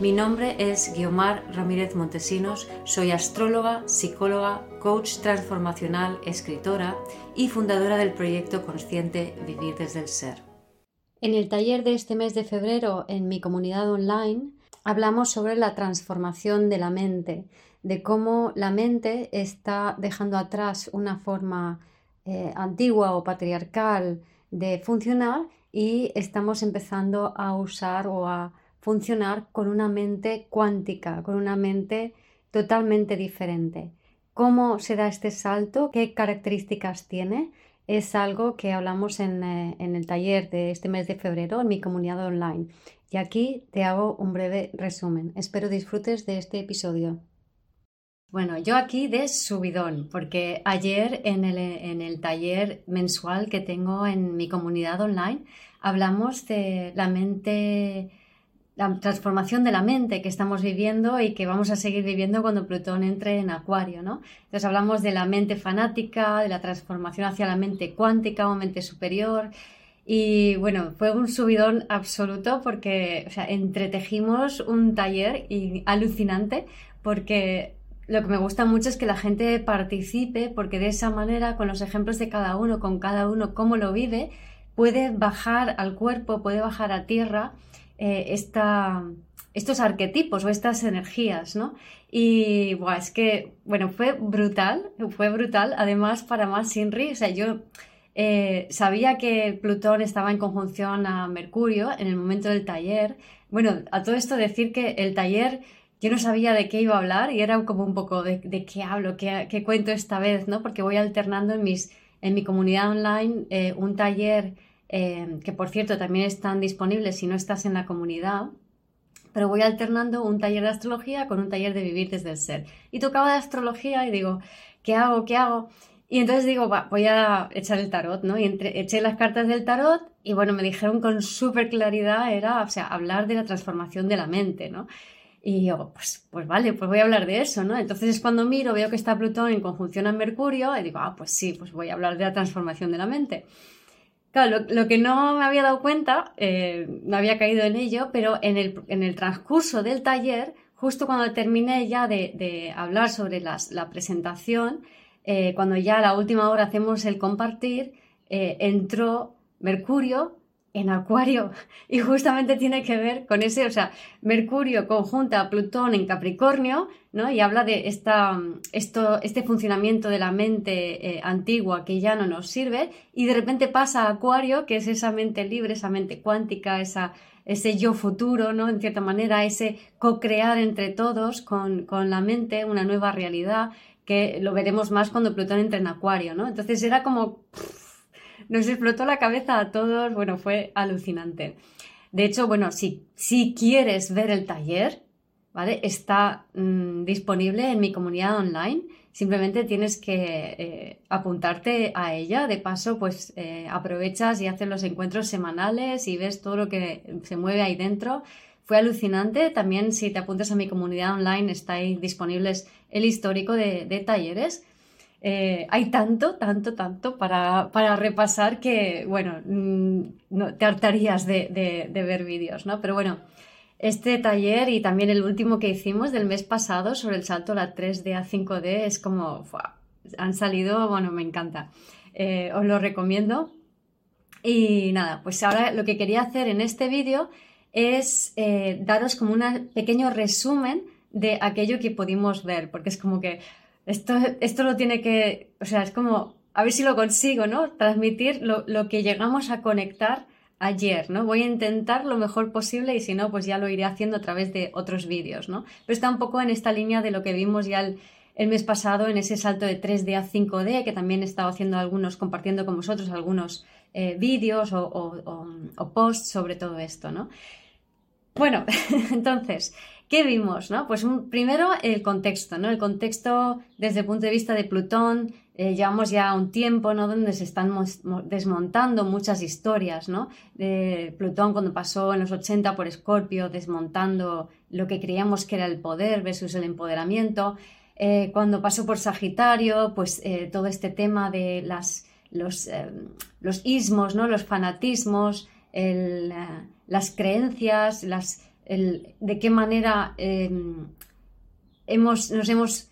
Mi nombre es Guiomar Ramírez Montesinos, soy astróloga, psicóloga, coach transformacional, escritora y fundadora del proyecto consciente Vivir desde el Ser. En el taller de este mes de febrero en mi comunidad online hablamos sobre la transformación de la mente, de cómo la mente está dejando atrás una forma eh, antigua o patriarcal de funcionar y estamos empezando a usar o a funcionar con una mente cuántica, con una mente totalmente diferente. ¿Cómo se da este salto? ¿Qué características tiene? Es algo que hablamos en, eh, en, el taller de este mes de febrero en mi comunidad online. Y aquí te hago un breve resumen. Espero disfrutes de este episodio. Bueno, yo aquí de subidón, porque ayer en el, en el taller mensual que tengo en mi comunidad online hablamos de la mente la transformación de la mente que estamos viviendo y que vamos a seguir viviendo cuando Plutón entre en Acuario, ¿no? Entonces hablamos de la mente fanática, de la transformación hacia la mente cuántica o mente superior. Y bueno, fue un subidón absoluto porque, o sea, entretejimos un taller y alucinante porque lo que me gusta mucho es que la gente participe porque de esa manera, con los ejemplos de cada uno, con cada uno cómo lo vive, puede bajar al cuerpo, puede bajar a tierra eh, estos arquetipos o estas energías, ¿no? Y es que, bueno, fue brutal, fue brutal. Además, para más Sinri, o yo eh, sabía que Plutón estaba en conjunción a Mercurio en el momento del taller. Bueno, a todo esto decir que el taller yo no sabía de qué iba a hablar y era como un poco de, qué hablo, qué, cuento esta vez, ¿no? Porque voy alternando en, mis, en mi comunidad online eh, un taller Em, que por cierto también están disponibles si no estás en la comunidad, pero voy alternando un taller de astrología con un taller de vivir desde el ser. Y tocaba de astrología y digo, ¿qué hago? ¿Qué hago? Y entonces digo, voy a echar el tarot, ¿no? Y eché las cartas del tarot y bueno, me dijeron con súper claridad, era, o sea, hablar de la transformación de la mente, ¿no? Y yo, pues, pues vale, pues voy a hablar de eso, ¿no? Entonces es cuando miro, veo que está Plutón en conjunción a Mercurio y digo, ah, pues sí, pues voy a hablar de la transformación de la mente. Claro, lo, que no me había dado cuenta, eh, no había caído en ello, pero en el, en el transcurso del taller, justo cuando terminé ya de, hablar sobre la presentación, eh, cuando ya a la última hora hacemos el compartir, eh, entró Mercurio en Acuario y justamente tiene que ver con ese, o sea, Mercurio conjunta a Plutón en Capricornio, ¿no? Y habla de esta, esto, este funcionamiento de la mente eh, antigua que ya no nos sirve y de repente pasa a Acuario, que es esa mente libre, esa mente cuántica, esa, ese yo futuro, ¿no? En cierta manera, ese co-crear entre todos con, con la mente una nueva realidad que lo veremos más cuando Plutón entre en Acuario, ¿no? Entonces era como nos explotó la cabeza a todos, bueno, fue alucinante. De hecho, bueno, si, si quieres ver el taller, ¿vale? Está mm, disponible en mi comunidad online. Simplemente tienes que eh, apuntarte a ella. De paso, pues eh, aprovechas y haces los encuentros semanales y ves todo lo que se mueve ahí dentro. Fue alucinante. También si te apuntas a mi comunidad online está ahí disponibles el histórico de talleres. Eh, hay tanto, tanto, tanto para, repasar que, bueno, mm, no, te hartarías de, ver vídeos, ¿no? Pero bueno, este taller y también el último que hicimos del mes pasado sobre el salto a la 3D a 5D es como, han salido, bueno, me encanta. Eh, os lo recomiendo. Y nada, pues ahora lo que quería hacer en este vídeo es eh, daros como un pequeño resumen de aquello que pudimos ver, porque es como que esto, esto lo tiene que, o sea, es como, a ver si lo consigo, ¿no? Transmitir lo, lo que llegamos a conectar ayer, ¿no? Voy a intentar lo mejor posible y si no, pues ya lo iré haciendo a través de otros vídeos, ¿no? Pero está un poco en esta línea de lo que vimos ya el, mes pasado en ese salto de 3D a 5D, que también he estado haciendo algunos, compartiendo con vosotros algunos eh, vídeos o, o, o, posts sobre todo esto, ¿no? Bueno, entonces, ¿qué vimos? No? Pues primero el contexto, ¿no? El contexto desde el punto de vista de Plutón, eh, llevamos ya un tiempo ¿no? donde se están desmontando muchas historias, ¿no? Plutón cuando pasó en los 80 por Escorpio, desmontando lo que creíamos que era el poder versus el empoderamiento. Eh, cuando pasó por Sagitario, pues eh, todo este tema de las, los, los ismos, ¿no? los fanatismos, las creencias, las, de qué manera em, hemos, nos hemos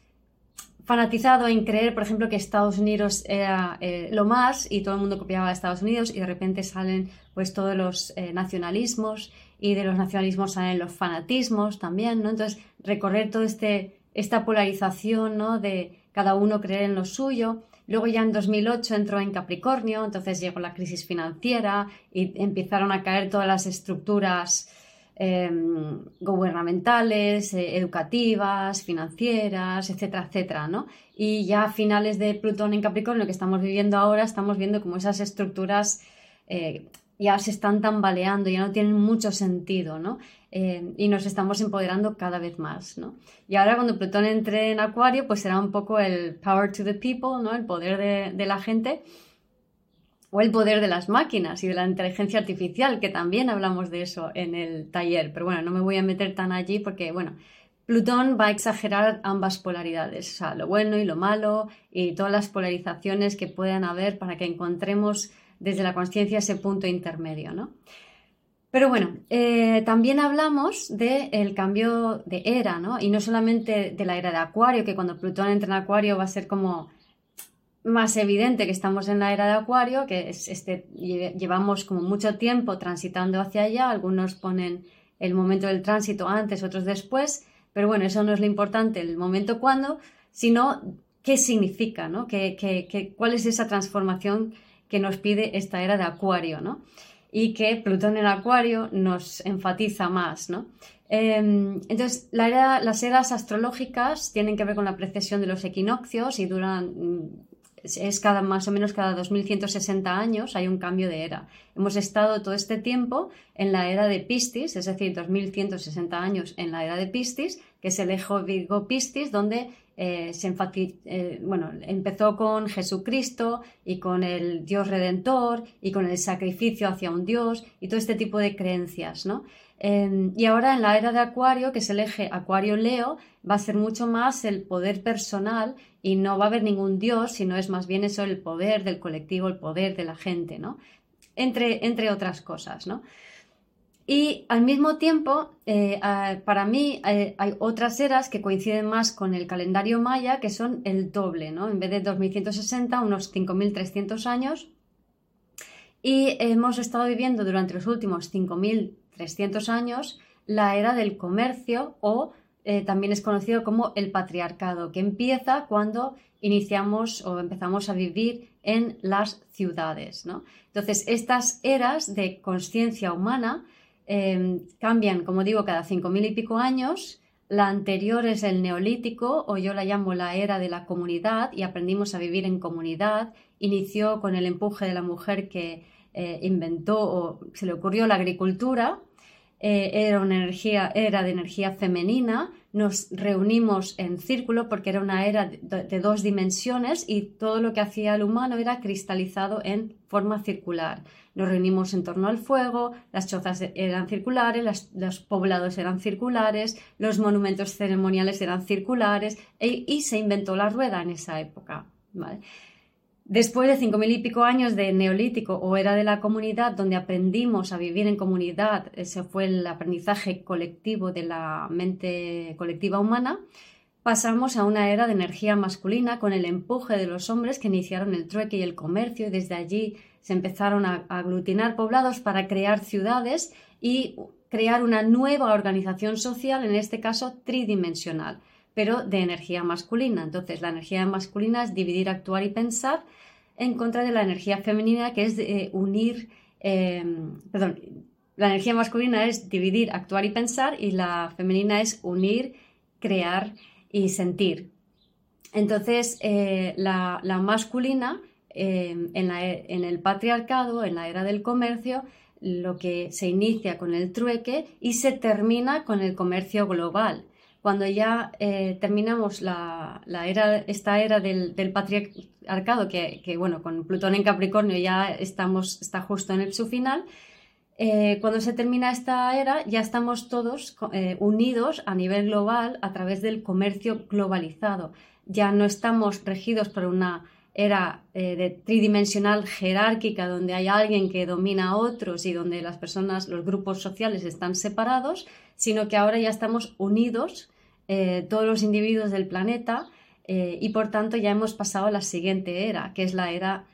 fanatizado en creer, por ejemplo, que Estados Unidos era eh, lo más y todo el mundo copiaba a Estados Unidos y de repente salen pues todos los eh, nacionalismos y de los nacionalismos salen los fanatismos también, ¿no? Entonces, recorrer toda este, esta polarización, ¿no? De cada uno creer en lo suyo. Luego ya en 2008 entró en Capricornio, entonces llegó la crisis financiera y empezaron a caer todas las estructuras Em, gubernamentales, eh, educativas, financieras, etcétera, etcétera, ¿no? Y ya a finales de Plutón en Capricornio, que estamos viviendo ahora, estamos viendo como esas estructuras eh, ya se están tambaleando, ya no tienen mucho sentido, ¿no? Eh, y nos estamos empoderando cada vez más, ¿no? Y ahora cuando Plutón entre en Acuario, pues será un poco el power to the people, ¿no? El poder de, de la gente o el poder de las máquinas y de la inteligencia artificial, que también hablamos de eso en el taller, pero bueno, no me voy a meter tan allí porque, bueno, Plutón va a exagerar ambas polaridades, o sea, lo bueno y lo malo y todas las polarizaciones que puedan haber para que encontremos desde la conciencia ese punto intermedio, ¿no? Pero bueno, eh, también hablamos del cambio de era, ¿no? Y no solamente de la era de Acuario, que cuando Plutón entra en Acuario va a ser como más evidente que estamos en la era de Acuario, que es este, llevamos como mucho tiempo transitando hacia allá, algunos ponen el momento del tránsito antes, otros después, pero bueno, eso no es lo importante, el momento cuándo, sino qué significa, ¿no? ¿Qué, cuál es esa transformación que nos pide esta era de Acuario, ¿no? Y que Plutón en Acuario nos enfatiza más, ¿no? Em, entonces, las eras astrológicas tienen que ver con la precesión de los equinoccios y duran es cada más o menos cada 2160 años hay un cambio de era. Hemos estado todo este tiempo en la era de Piscis, es decir, 2160 años en la era de Piscis, que es el Virgo Piscis, donde eh, se eh, bueno, empezó con Jesucristo y con el Dios Redentor y con el sacrificio hacia un Dios y todo este tipo de creencias, ¿no? Em, y ahora en la era de Acuario, que es el eje Acuario-Leo, va a ser mucho más el poder personal y no va a haber ningún Dios, sino es más bien eso el poder del colectivo, el poder de la gente, ¿no? Entre, otras cosas, ¿no? Y al mismo tiempo, eh, para mí eh, hay otras eras que coinciden más con el calendario maya, que son el doble, ¿no? En vez de 2160, unos 5300 años. Y hemos estado viviendo durante los últimos 5000 300 años la era del comercio o eh, también es conocido como el patriarcado, que empieza cuando iniciamos o empezamos a vivir en las ciudades. Entonces, estas eras de conciencia humana em, cambian, como digo, cada cinco mil y pico años. La anterior es el neolítico, o yo la llamo la era de la comunidad, y aprendimos a vivir en comunidad. Inició con el empuje de la mujer que eh, inventó o se le ocurrió la agricultura, eh, era una energía, de energía femenina, nos reunimos en círculo porque era una era de, dos dimensiones y todo lo que hacía el humano era cristalizado en forma circular. Nos reunimos en torno al fuego, las chozas eran circulares, los poblados eran circulares, los monumentos ceremoniales eran circulares e, y se inventó la rueda en esa época. ¿vale? Después de cinco mil y pico años de neolítico o era de la comunidad, donde aprendimos a vivir en comunidad, ese fue el aprendizaje colectivo de la mente colectiva humana, pasamos a una era de energía masculina con el empuje de los hombres que iniciaron el trueque y el comercio y desde allí se empezaron a aglutinar poblados para crear ciudades y crear una nueva organización social, en este caso tridimensional pero de energía masculina. Entonces, la energía masculina es dividir, actuar y pensar en contra de la energía femenina, que es eh, unir, em, perdón, la energía masculina es dividir, actuar y pensar y la femenina es unir, crear y sentir. Entonces, eh, la, masculina em, en, en, el patriarcado, en la era del comercio, lo que se inicia con el trueque y se termina con el comercio global. Cuando ya eh, terminamos la, era, esta era del, patriarcado, que, bueno, con Plutón en Capricornio ya estamos, está justo en su final, eh, cuando se termina esta era ya estamos todos eh, unidos a nivel global a través del comercio globalizado. Ya no estamos regidos por una era eh, de tridimensional jerárquica donde hay alguien que domina a otros y donde las personas, los grupos sociales están separados, sino que ahora ya estamos unidos eh, todos los individuos del planeta eh, y por tanto ya hemos pasado a la siguiente era, que es la era,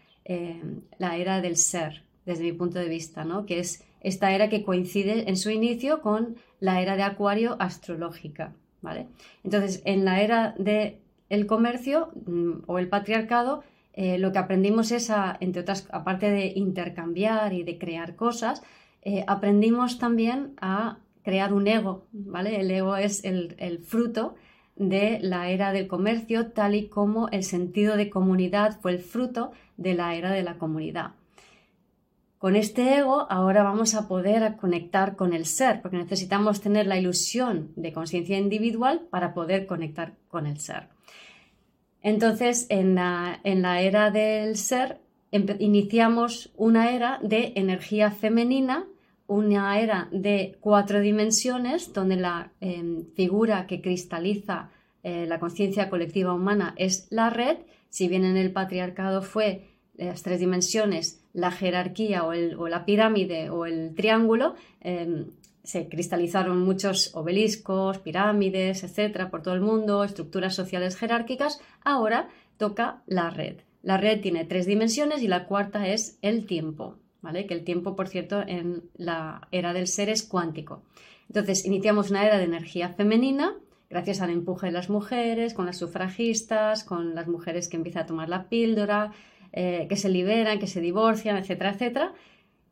la era del ser, desde mi punto de vista, ¿no? que es esta era que coincide en su inicio con la era de Acuario astrológica. ¿vale? Entonces, en la era de el comercio mm, o el patriarcado, eh, lo que aprendimos es, entre otras, aparte de intercambiar y de crear cosas, eh, aprendimos también a crear un ego, ¿vale? El ego es el, fruto de la era del comercio, tal y como el sentido de comunidad fue el fruto de la era de la comunidad. Con este ego ahora vamos a poder conectar con el ser, porque necesitamos tener la ilusión de conciencia individual para poder conectar con el ser. Entonces, en la, era del ser, iniciamos una era de energía femenina, una era de cuatro dimensiones, donde la em, figura que cristaliza eh, la conciencia colectiva humana es la red, si bien en el patriarcado fue las tres dimensiones, la jerarquía o, la pirámide o el triángulo, em, se cristalizaron muchos obeliscos, pirámides, etcétera, por todo el mundo, estructuras sociales jerárquicas. Ahora toca la red. La red tiene tres dimensiones y la cuarta es el tiempo, ¿vale? Que el tiempo, por cierto, en la era del ser es cuántico. Entonces, iniciamos una era de energía femenina, gracias al empuje de las mujeres, con las sufragistas, con las mujeres que empiezan a tomar la píldora, eh, que se liberan, que se divorcian, etcétera, etcétera.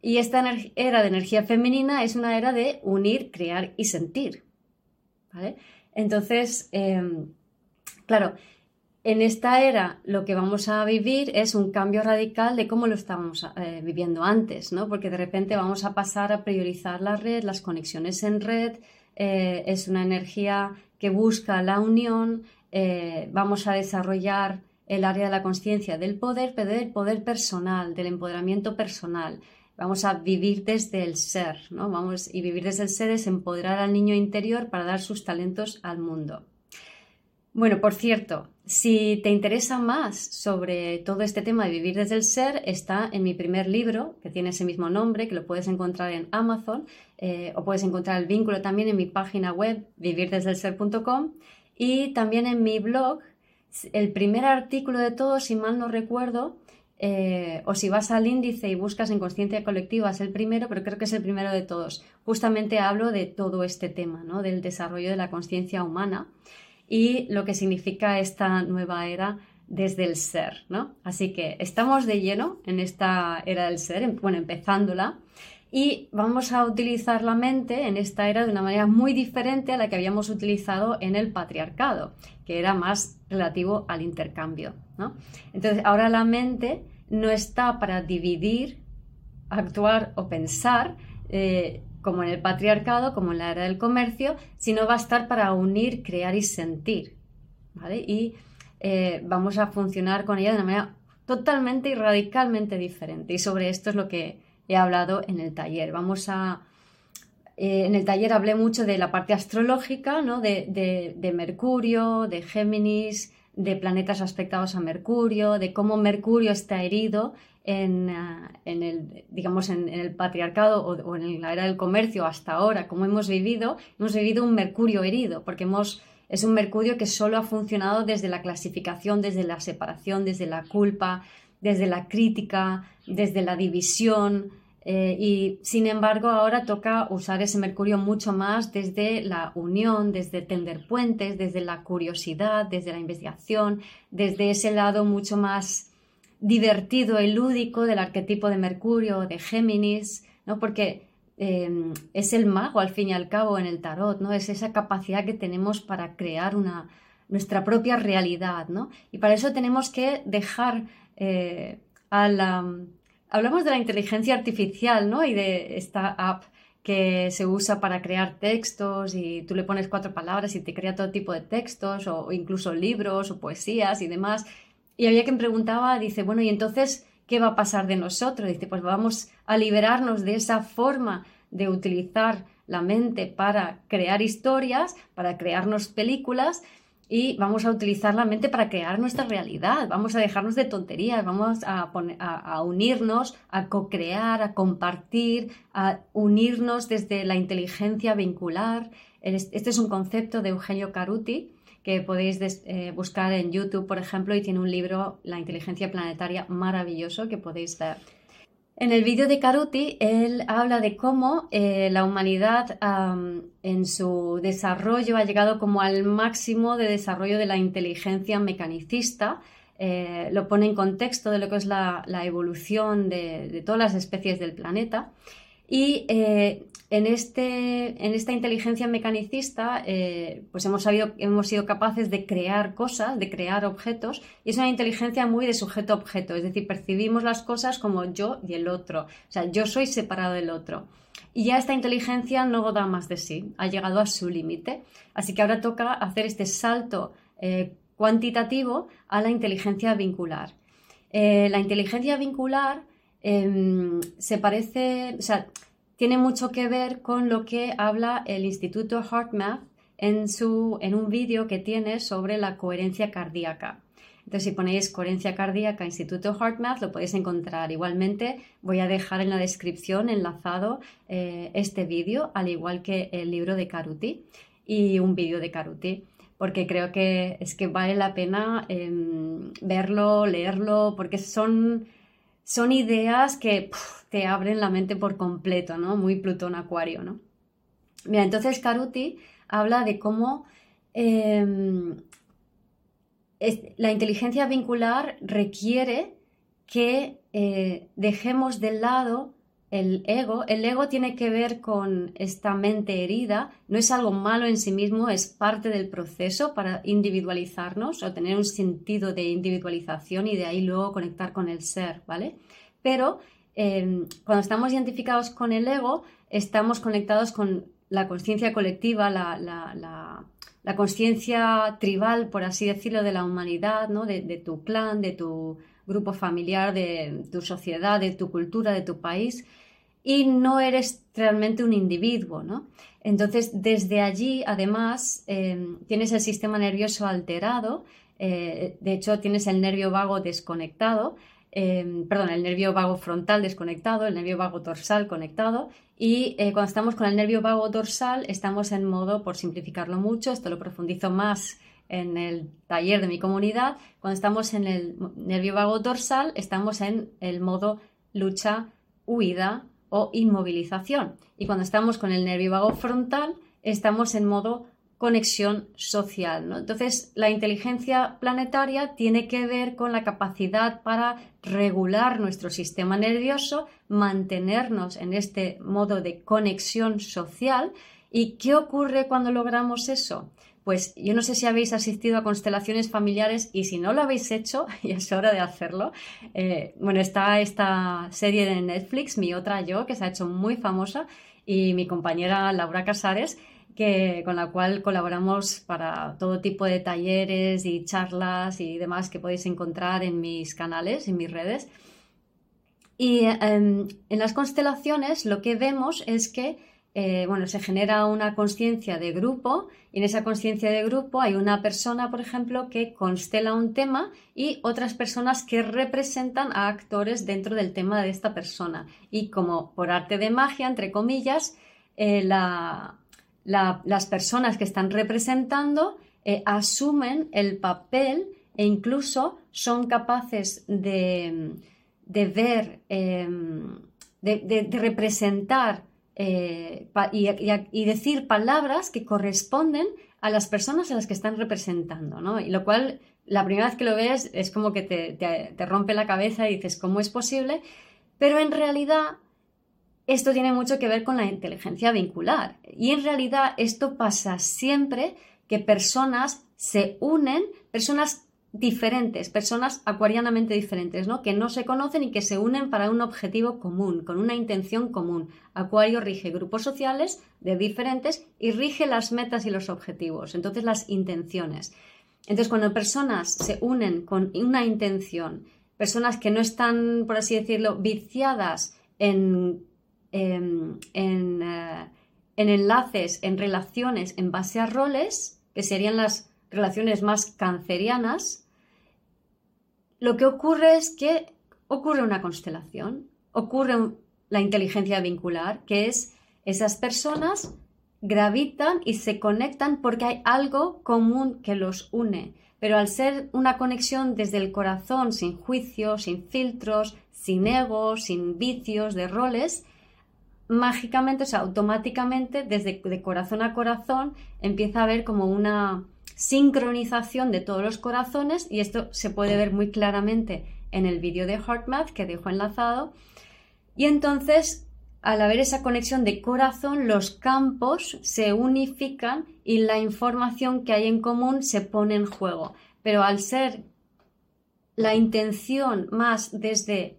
Y esta era de energía femenina es una era de unir, crear y sentir. Entonces, em, claro, en esta era lo que vamos a vivir es un cambio radical de cómo lo estábamos eh, viviendo antes, ¿no? Porque de repente vamos a pasar a priorizar la red, las conexiones en red, eh, es una energía que busca la unión, eh, vamos a desarrollar el área de la conciencia del poder, pero del poder personal, del empoderamiento personal vamos a vivir desde el ser, ¿no? Vamos, y vivir desde el ser es empoderar al niño interior para dar sus talentos al mundo. Bueno, por cierto, si te interesa más sobre todo este tema de vivir desde el ser, está en mi primer libro, que tiene ese mismo nombre, que lo puedes encontrar en Amazon, eh, o puedes encontrar el vínculo también en mi página web, vivirdesdelser.com, y también en mi blog, el primer artículo de todo, si mal no recuerdo, eh, o si vas al índice y buscas en conciencia colectiva es el primero, pero creo que es el primero de todos. Justamente hablo de todo este tema, ¿no? del desarrollo de la conciencia humana y lo que significa esta nueva era desde el ser. ¿no? Así que estamos de lleno en esta era del ser, bueno, empezándola. Y vamos a utilizar la mente en esta era de una manera muy diferente a la que habíamos utilizado en el patriarcado, que era más relativo al intercambio. Entonces, ahora la mente no está para dividir, actuar o pensar, eh, como en el patriarcado, como en la era del comercio, sino va a estar para unir, crear y sentir. Y eh, vamos a funcionar con ella de una manera totalmente y radicalmente diferente. Y sobre esto es lo que he hablado en el taller. Vamos a. Eh, en el taller hablé mucho de la parte astrológica, ¿no? de, Mercurio, de Géminis, de planetas aspectados a Mercurio, de cómo Mercurio está herido en, ah, el, digamos, en, el patriarcado o, en la era del comercio hasta ahora, como hemos vivido, hemos vivido un Mercurio herido, porque hemos, es un Mercurio que solo ha funcionado desde la clasificación, desde la separación, desde la culpa, desde la crítica, desde la división. Eh, y sin embargo ahora toca usar ese mercurio mucho más desde la unión, desde tender puentes, desde la curiosidad, desde la investigación, desde ese lado mucho más divertido y lúdico del arquetipo de Mercurio, de Géminis, ¿no? porque eh, es el mago al fin y al cabo en el tarot, ¿no? es esa capacidad que tenemos para crear una, nuestra propia realidad. ¿no? Y para eso tenemos que dejar eh, a, la, hablamos de la inteligencia artificial, ¿no? Y de esta app que se usa para crear textos y tú le pones cuatro palabras y te crea todo tipo de textos o, incluso libros o poesías y demás. Y había quien preguntaba, dice, bueno, ¿y entonces qué va a pasar de nosotros? Dice, pues vamos a liberarnos de esa forma de utilizar la mente para crear historias, para crearnos películas y vamos a utilizar la mente para crear nuestra realidad. Vamos a dejarnos de tonterías, vamos a, unirnos, a co-crear, a compartir, a unirnos desde la inteligencia vincular. Este es un concepto de Eugenio Caruti que podéis eh, buscar en YouTube, por ejemplo, y tiene un libro, La inteligencia planetaria, maravilloso que podéis. En el vídeo de Caruti, él habla de cómo eh, la humanidad en su desarrollo ha llegado como al máximo de desarrollo de la inteligencia mecanicista. Eh, lo pone en contexto de lo que es la, evolución de, todas las especies del planeta. Y eh, en, este, en esta inteligencia mecanicista, eh, pues hemos, sabido, hemos sido capaces de crear cosas, de crear objetos, y es una inteligencia muy de sujeto-objeto, es decir, percibimos las cosas como yo y el otro, o sea, yo soy separado del otro. Y ya esta inteligencia no da más de sí, ha llegado a su límite. Así que ahora toca hacer este salto eh, cuantitativo a la inteligencia vincular. Eh, la inteligencia vincular em, se parece, o sea, tiene mucho que ver con lo que habla el Instituto HeartMath en, su, en un vídeo que tiene sobre la coherencia cardíaca. Entonces, si ponéis coherencia cardíaca Instituto HeartMath, lo podéis encontrar. Igualmente, voy a dejar en la descripción enlazado eh, este vídeo, al igual que el libro de Caruti y un vídeo de Caruti, porque creo que es que vale la pena em, verlo, leerlo, porque son son ideas que te abren la mente por completo, ¿no? Muy Plutón Acuario, ¿no? Mira, entonces Caruti habla de cómo em, la inteligencia vincular requiere que eh, dejemos de lado el ego. El ego tiene que ver con esta mente herida, no es algo malo en sí mismo, es parte del proceso para individualizarnos o tener un sentido de individualización y de ahí luego conectar con el ser, ¿vale? Pero em, cuando estamos identificados con el ego, estamos conectados con la conciencia colectiva, la, la, conciencia tribal, por así decirlo, de la humanidad, ¿no? de, de tu clan, de tu grupo familiar, de tu sociedad, de tu cultura, de tu país, y no eres realmente un individuo, ¿no? Entonces, desde allí, además, em, tienes el sistema nervioso alterado, eh, de hecho, tienes el nervio vago desconectado, em, perdón, el nervio vago frontal desconectado, el nervio vago dorsal conectado, y eh, cuando estamos con el nervio vago dorsal, estamos en modo, por simplificarlo mucho, esto lo profundizo más en el taller de mi comunidad, cuando estamos en el nervio vago dorsal, estamos en el modo lucha, huida o inmovilización. Y cuando estamos con el nervio vago frontal, estamos en modo conexión social. Entonces, la inteligencia planetaria tiene que ver con la capacidad para regular nuestro sistema nervioso, mantenernos en este modo de conexión social. ¿Y qué ocurre cuando logramos eso? Pues yo no sé si habéis asistido a constelaciones familiares y si no lo habéis hecho, y es hora de hacerlo. Eh, bueno, está esta serie de Netflix, Mi otra yo, que se ha hecho muy famosa, y mi compañera Laura Casares, que, con la cual colaboramos para todo tipo de talleres y charlas y demás que podéis encontrar en mis canales, en mis redes. Y em, en las constelaciones lo que vemos es que eh, bueno, se genera una conciencia de grupo y en esa conciencia de grupo hay una persona, por ejemplo, que constela un tema y otras personas que representan a actores dentro del tema de esta persona. Y como por arte de magia, entre comillas, eh, las personas que están representando eh, asumen el papel e incluso son capaces de, ver, em, de representar eh, y, decir palabras que corresponden a las personas a las que están representando, ¿no? Y lo cual, la primera vez que lo ves es como que te, rompe la cabeza y dices, ¿cómo es posible? Pero en realidad esto tiene mucho que ver con la inteligencia vincular. Y en realidad esto pasa siempre que personas se unen, personas diferentes, personas acuarianamente diferentes, ¿no? Que no se conocen y que se unen para un objetivo común, con una intención común. Acuario rige grupos sociales de diferentes y rige las metas y los objetivos, entonces las intenciones. Entonces, cuando personas se unen con una intención, personas que no están, por así decirlo, viciadas en, em, en, eh, en enlaces, en relaciones en base a roles, que serían las relaciones más cancerianas, lo que ocurre es que ocurre una constelación, ocurre la inteligencia vincular, que es esas personas gravitan y se conectan porque hay algo común que los une. Pero al ser una conexión desde el corazón, sin juicios, sin filtros, sin egos, sin vicios de roles, mágicamente, o sea, automáticamente, desde de corazón a corazón, empieza a haber como una sincronización de todos los corazones y esto se puede ver muy claramente en el vídeo de HeartMath que dejo enlazado. Y entonces, al haber esa conexión de corazón, los campos se unifican y la información que hay en común se pone en juego. Pero al ser la intención más desde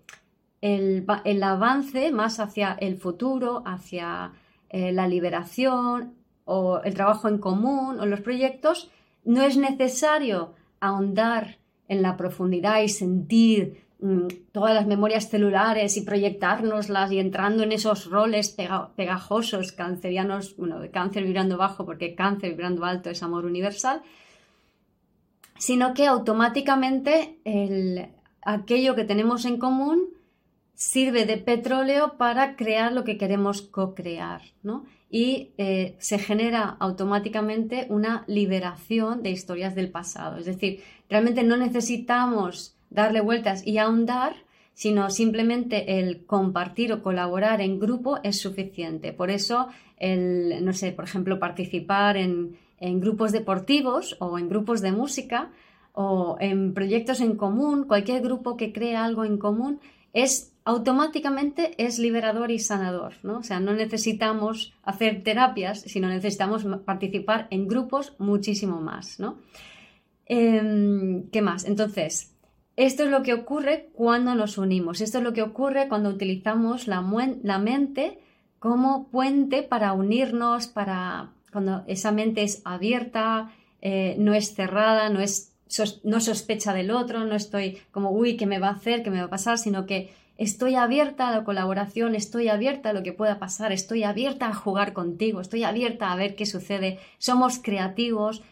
el, avance, más hacia el futuro, hacia eh, la liberación o el trabajo en común o los proyectos, no es necesario ahondar en la profundidad y sentir mm, todas las memorias celulares y proyectárnoslas y entrando en esos roles pegajosos cancerianos, bueno, de cáncer vibrando bajo, porque cáncer vibrando alto es amor universal, sino que automáticamente aquello que tenemos en común sirve de petróleo para crear lo que queremos co-crear, ¿no? Y eh, se genera automáticamente una liberación de historias del pasado. Es decir, realmente no necesitamos darle vueltas y ahondar, sino simplemente el compartir o colaborar en grupo es suficiente. Por eso, el, no sé, por ejemplo, participar en, en grupos deportivos o en grupos de música o en proyectos en común, cualquier grupo que crea algo en común, es automáticamente es liberador y sanador, ¿no? O sea, no necesitamos hacer terapias, sino necesitamos participar en grupos muchísimo más, ¿no? Em, ¿Qué más? Entonces, esto es lo que ocurre cuando nos unimos, esto es lo que ocurre cuando utilizamos la, mente como puente para unirnos, para cuando esa mente es abierta, eh, no es cerrada, no es no sospecha del otro, no estoy como, uy, ¿qué me va a hacer? ¿Qué me va a pasar? Sino que estoy abierta a la colaboración, estoy abierta a lo que pueda pasar, estoy abierta a jugar contigo, estoy abierta a ver qué sucede. Somos creativos,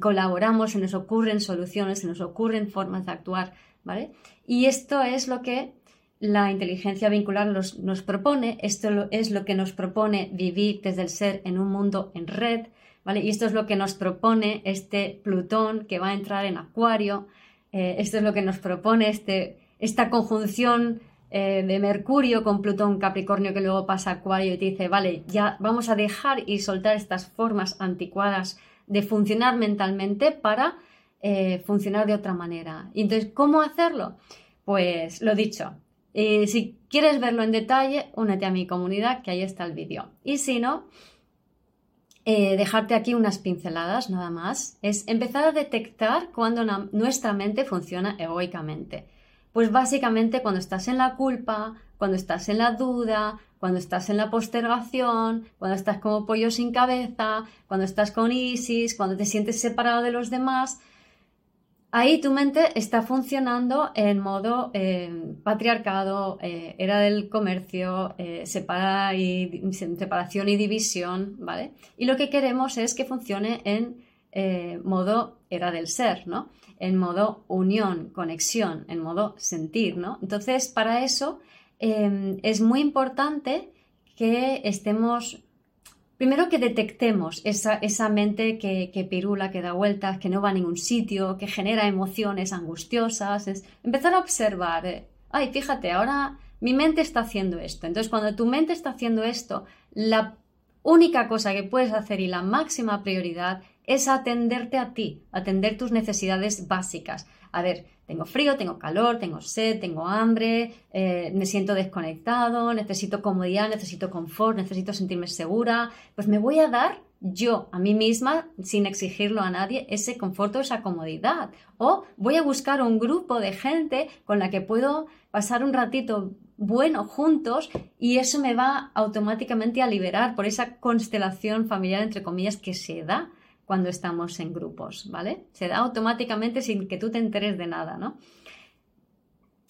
colaboramos, se nos ocurren soluciones, se nos ocurren formas de actuar, ¿vale? Y esto es lo que la inteligencia vincular nos, propone, esto es lo que nos propone vivir desde el ser en un mundo en red, y esto es lo que nos propone este Plutón que va a entrar en Acuario, eh, esto es lo que nos propone este, esta conjunción eh, de Mercurio con Plutón Capricornio que luego pasa a Acuario y te dice, vale, ya vamos a dejar y soltar estas formas anticuadas de funcionar mentalmente para eh, funcionar de otra manera. Y entonces, ¿cómo hacerlo? Pues lo dicho, si quieres verlo en detalle, únete a mi comunidad, que ahí está el vídeo. Y si no, eh, dejarte aquí unas pinceladas nada más, es empezar a detectar cuando nuestra mente funciona egoicamente. Pues básicamente cuando estás en la culpa, cuando estás en la duda, cuando estás en la postergación, cuando estás como pollo sin cabeza, cuando estás con ISIS, cuando te sientes separado de los demás, Ahí tu mente está funcionando en modo eh, patriarcado, eh, era del comercio, eh, separación y división, ¿vale? Y lo que queremos es que funcione en modo era del ser, ¿no? En modo unión, conexión, en modo sentir, ¿no? Entonces, para eso es muy importante que estemos Primero que detectemos esa, esa mente que, que, pirula, que da vueltas, que no va a ningún sitio, que genera emociones angustiosas. Es empezar a observar, eh, ay, fíjate, ahora mi mente está haciendo esto. Entonces, cuando tu mente está haciendo esto, la única cosa que puedes hacer y la máxima prioridad es atenderte a ti, atender tus necesidades básicas. A ver, tengo frío, tengo calor, tengo sed, tengo hambre, eh, me siento desconectado, necesito comodidad, necesito confort, necesito sentirme segura. Pues me voy a dar yo a mí misma, sin exigirlo a nadie, ese confort o esa comodidad. O voy a buscar un grupo de gente con la que puedo pasar un ratito bueno juntos y eso me va automáticamente a liberar por esa constelación familiar, entre comillas, que se da cuando estamos en grupos, ¿vale? Se da automáticamente sin que tú te enteres de nada, ¿no?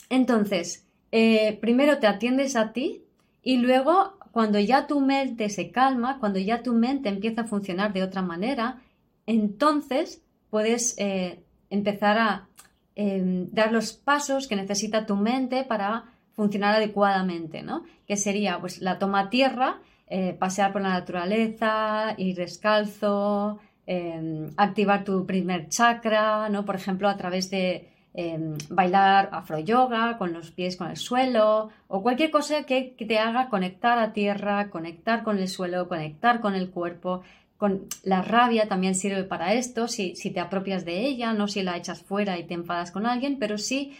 Entonces, eh, primero te atiendes a ti y luego cuando ya tu mente se calma, cuando ya tu mente empieza a funcionar de otra manera, entonces puedes eh, empezar a em, dar los pasos que necesita tu mente para funcionar adecuadamente, ¿no? Que sería pues la toma tierra, eh, pasear por la naturaleza, ir descalzo, em, activar tu primer chakra, ¿no? Por ejemplo, a través de Em, bailar afro yoga con los pies con el suelo o cualquier cosa que, te haga conectar a tierra, conectar con el suelo, conectar con el cuerpo. Con la rabia también sirve para esto, si, si te apropias de ella, no si la echas fuera y te enfadas con alguien, pero sí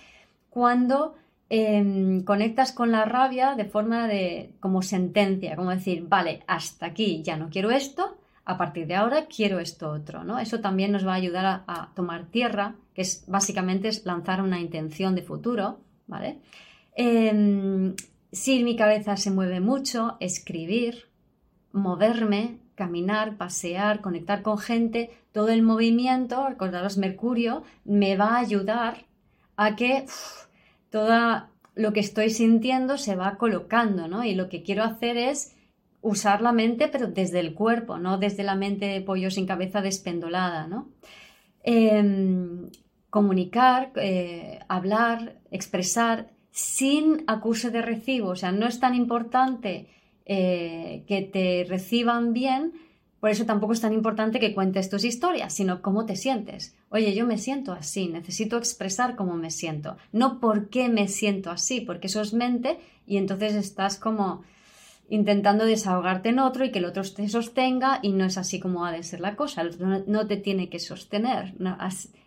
cuando em, conectas con la rabia de forma de como sentencia, como decir, vale, hasta aquí ya no quiero esto, a partir de ahora quiero esto otro, ¿no? Eso también nos va a ayudar a, tomar tierra, que es básicamente es lanzar una intención de futuro, ¿vale? Em, si mi cabeza se mueve mucho, escribir, moverme, caminar, pasear, conectar con gente, todo el movimiento, recordaros Mercurio, me va a ayudar a que todo lo que estoy sintiendo se va colocando, ¿no? Y lo que quiero hacer es usar la mente, pero desde el cuerpo, no desde la mente de pollo sin cabeza despendolada, ¿no? Em, comunicar, eh, hablar, expresar sin acuse de recibo. O sea, no es tan importante eh, que te reciban bien, por eso tampoco es tan importante que cuentes tus historias, sino cómo te sientes. Oye, yo me siento así, necesito expresar cómo me siento, no por qué me siento así, porque eso es mente y entonces estás como intentando desahogarte en otro y que el otro te sostenga y no es así como ha de ser la cosa, el otro no te tiene que sostener,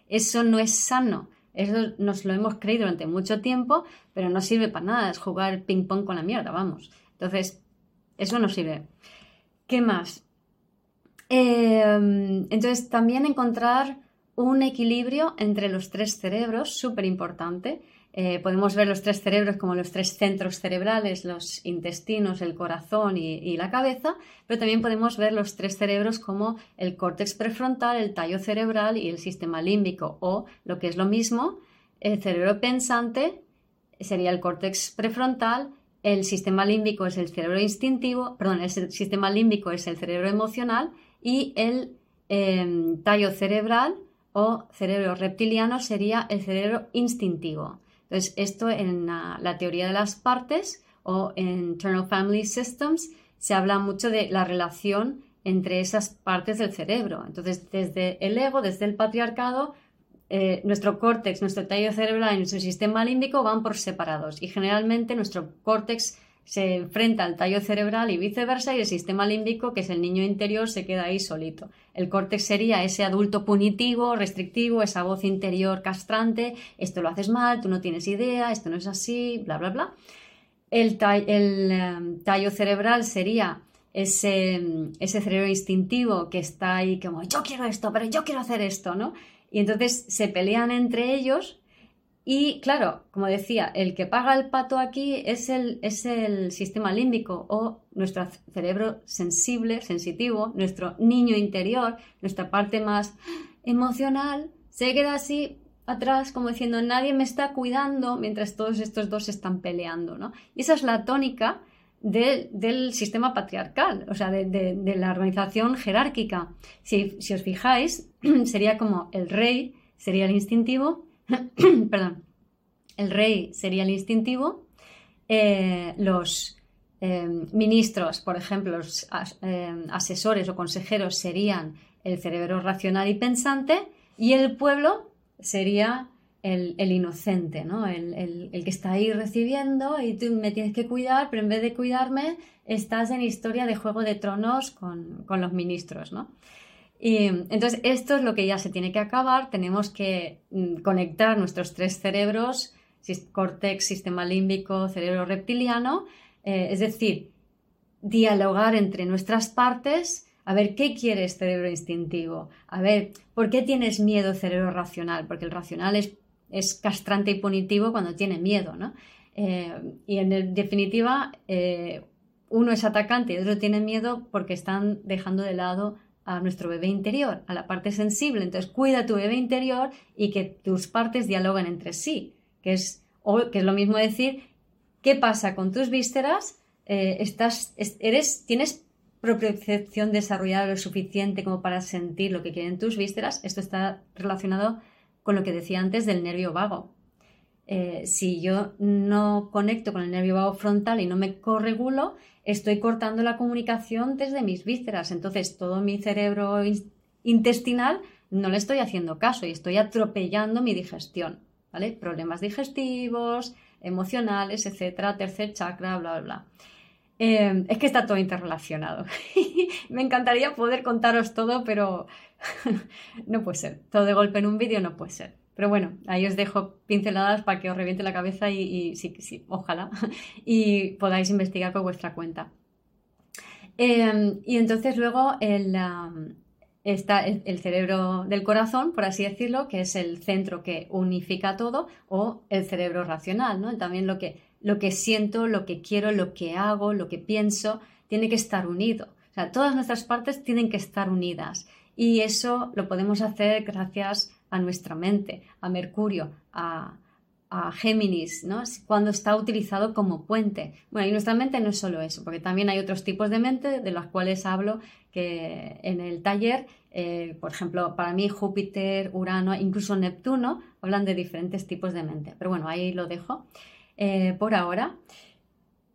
eso no es sano, eso nos lo hemos creído durante mucho tiempo, pero no sirve para nada, es jugar ping pong con la mierda, vamos. Entonces, eso no sirve. ¿Qué más? Em, entonces, también encontrar un equilibrio entre los tres cerebros, súper importante. Eh, podemos ver los tres cerebros como los tres centros cerebrales, los intestinos, el corazón y, la cabeza, pero también podemos ver los tres cerebros como el córtex prefrontal, el tallo cerebral y el sistema límbico, o lo que es lo mismo, el cerebro pensante sería el córtex prefrontal, el sistema límbico es el cerebro instintivo, perdón, el sistema límbico es el cerebro emocional y el em, tallo cerebral o cerebro reptiliano sería el cerebro instintivo. Entonces, esto en la, teoría de las partes o en Internal Family Systems se habla mucho de la relación entre esas partes del cerebro. Entonces, desde el ego, desde el patriarcado, eh, nuestro córtex, nuestro tallo cerebral y nuestro sistema límbico van por separados y generalmente nuestro córtex se enfrenta al tallo cerebral y viceversa y el sistema límbico, que es el niño interior, se queda ahí solito. El córtex sería ese adulto punitivo, restrictivo, esa voz interior castrante, esto lo haces mal, tú no tienes idea, esto no es así, bla, bla, bla. El, em, tallo cerebral sería ese, ese cerebro instintivo que está ahí como yo quiero esto, pero yo quiero hacer esto, ¿no? Y entonces se pelean entre ellos y claro, como decía, el que paga el pato aquí es el, es el sistema límbico o nuestro cerebro sensible, sensitivo, nuestro niño interior, nuestra parte más emocional, se queda así atrás como diciendo nadie me está cuidando mientras todos estos dos están peleando, ¿no? Y esa es la tónica del sistema patriarcal, o sea, de, la organización jerárquica. Si, si os fijáis, sería como el rey, sería el instintivo, perdón, el rey sería el instintivo, eh, los eh, ministros, por ejemplo, los eh, asesores o consejeros serían el cerebro racional y pensante y el pueblo sería el, inocente, ¿no? El, que está ahí recibiendo y tú me tienes que cuidar, pero en vez de cuidarme estás en historia de Juego de Tronos con, con los ministros, ¿no? Y entonces esto es lo que ya se tiene que acabar. Tenemos que mm, conectar nuestros tres cerebros, córtex, sistema límbico, cerebro reptiliano, eh, es decir, dialogar entre nuestras partes A ver, ¿qué quieres cerebro instintivo? A ver, ¿por qué tienes miedo cerebro racional? Porque el racional es, es castrante y punitivo cuando tiene miedo, ¿no? Eh, y en definitiva, eh, uno es atacante y otro tiene miedo porque están dejando de lado a nuestro bebé interior, a la parte sensible. Entonces, cuida tu bebé interior y que tus partes dialoguen entre sí, que es, que es lo mismo decir, ¿qué pasa con tus vísceras? Eh, estás, eres, tienes propiocepción desarrollada lo suficiente como para sentir lo que quieren tus vísceras. Esto está relacionado con lo que decía antes del nervio vago. Eh, si yo no conecto con el nervio vago frontal y no me corregulo, estoy cortando la comunicación desde mis vísceras. Entonces, todo mi cerebro intestinal no le estoy haciendo caso y estoy atropellando mi digestión. Problemas digestivos, emocionales, etcétera, tercer chakra, bla, bla, bla. Eh, es que está todo interrelacionado. Me encantaría poder contaros todo, pero no puede ser. Todo de golpe en un vídeo no puede ser. Pero bueno, ahí os dejo pinceladas para que os reviente la cabeza y, ojalá, y podáis investigar por vuestra cuenta. Em, y entonces luego está el, cerebro del corazón, por así decirlo, que es el centro que unifica todo, o el cerebro racional. También lo que, lo que siento, lo que quiero, lo que hago, lo que pienso, tiene que estar unido. O sea, todas nuestras partes tienen que estar unidas. Y eso lo podemos hacer gracias a nuestra mente, a Mercurio, a, Géminis, ¿no? cuando está utilizado como puente. Bueno, y nuestra mente no es solo eso, porque también hay otros tipos de mente de los cuales hablo que en el taller, eh, por ejemplo, para mí Júpiter, Urano, incluso Neptuno, hablan de diferentes tipos de mente. Pero bueno, ahí lo dejo eh, por ahora.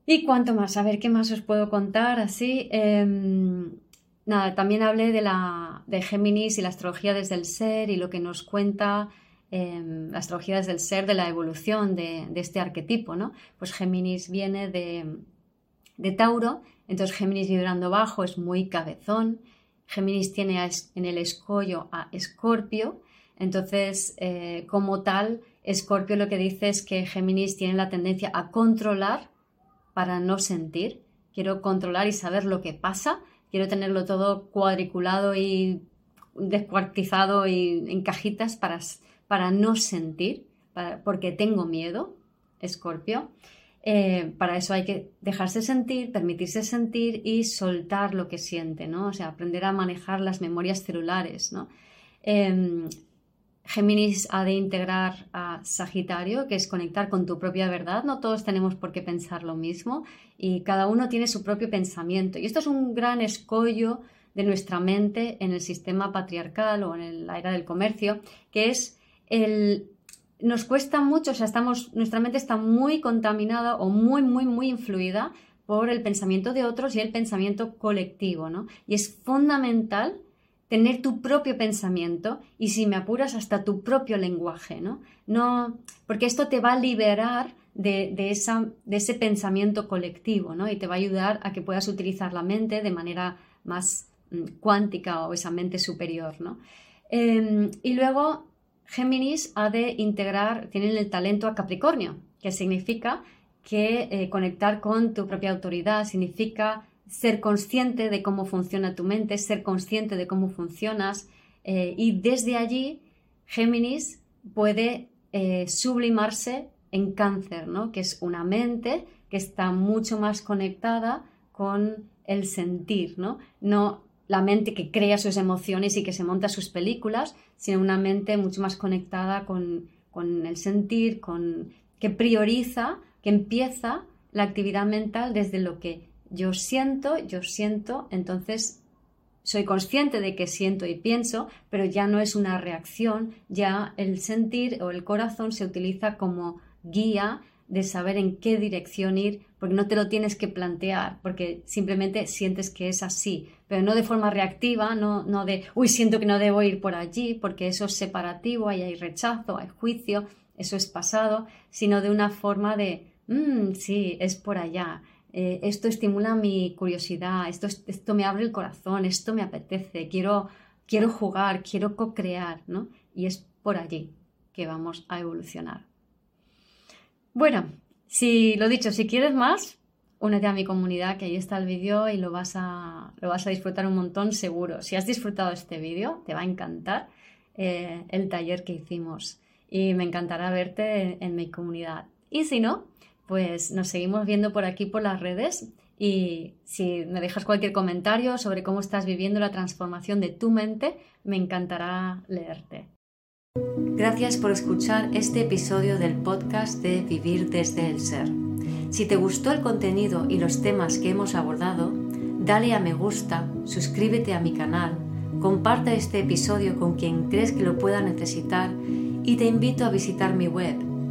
¿Y cuánto más? A ver, ¿qué más os puedo contar así? Em, también hablé de, la, de Géminis y la astrología desde el ser y lo que nos cuenta em, la astrología desde el ser de la evolución de, este arquetipo, ¿no? Pues Géminis viene de, de, Tauro, entonces Géminis vibrando bajo es muy cabezón, Géminis tiene en el escollo a Escorpio, entonces eh, como tal, Escorpio lo que dice es que Géminis tiene la tendencia a controlar para no sentir, quiero controlar y saber lo que pasa, quiero tenerlo todo cuadriculado y descuartizado y en cajitas para, para no sentir, porque tengo miedo, Escorpio. Eh, para eso hay que dejarse sentir, permitirse sentir y soltar lo que siente, ¿no? O sea, aprender a manejar las memorias celulares, ¿no? Em, Géminis ha de integrar a Sagitario, que es conectar con tu propia verdad. No todos tenemos por qué pensar lo mismo y cada uno tiene su propio pensamiento. Y esto es un gran escollo de nuestra mente en el sistema patriarcal o en la era del comercio, que es el... Nos cuesta mucho, o sea, estamos, nuestra mente está muy contaminada o muy, muy, muy influida por el pensamiento de otros y el pensamiento colectivo, ¿no? Y es fundamental tener tu propio pensamiento y si me apuras hasta tu propio lenguaje, ¿no? no porque esto te va a liberar de, esa, de ese pensamiento colectivo, ¿no? Y te va a ayudar a que puedas utilizar la mente de manera más mm, cuántica o esa mente superior, ¿no? Em, y luego Géminis ha de integrar, tienen el talento a Capricornio, que significa que eh, conectar con tu propia autoridad significa ser consciente de cómo funciona tu mente, ser consciente de cómo funcionas eh, y desde allí Géminis puede eh, sublimarse en cáncer, ¿no? que es una mente que está mucho más conectada con el sentir, ¿no? no la mente que crea sus emociones y que se monta sus películas, sino una mente mucho más conectada con, con el sentir, con, que prioriza, que empieza la actividad mental desde lo que yo siento, yo siento, entonces soy consciente de que siento y pienso, pero ya no es una reacción, ya el sentir o el corazón se utiliza como guía de saber en qué dirección ir, porque no te lo tienes que plantear, porque simplemente sientes que es así, pero no de forma reactiva, no, no de, uy, siento que no debo ir por allí, porque eso es separativo, ahí hay rechazo, hay juicio, eso es pasado, sino de una forma de, mmm, sí, es por allá, eh, esto estimula mi curiosidad, esto, esto me abre el corazón, esto me apetece, quiero, quiero jugar, quiero co-crear, ¿no? Y es por allí que vamos a evolucionar. Bueno, si lo dicho, si quieres más, únete a mi comunidad, que ahí está el vídeo y lo vas, a, lo vas a disfrutar un montón seguro. Si has disfrutado este vídeo, te va a encantar eh, el taller que hicimos y me encantará verte en, mi comunidad. Y si no, pues nos seguimos viendo por aquí por las redes y si me dejas cualquier comentario sobre cómo estás viviendo la transformación de tu mente, me encantará leerte. Gracias por escuchar este episodio del podcast de Vivir desde el Ser. Si te gustó el contenido y los temas que hemos abordado, dale a me gusta, suscríbete a mi canal, comparte este episodio con quien crees que lo pueda necesitar y te invito a visitar mi web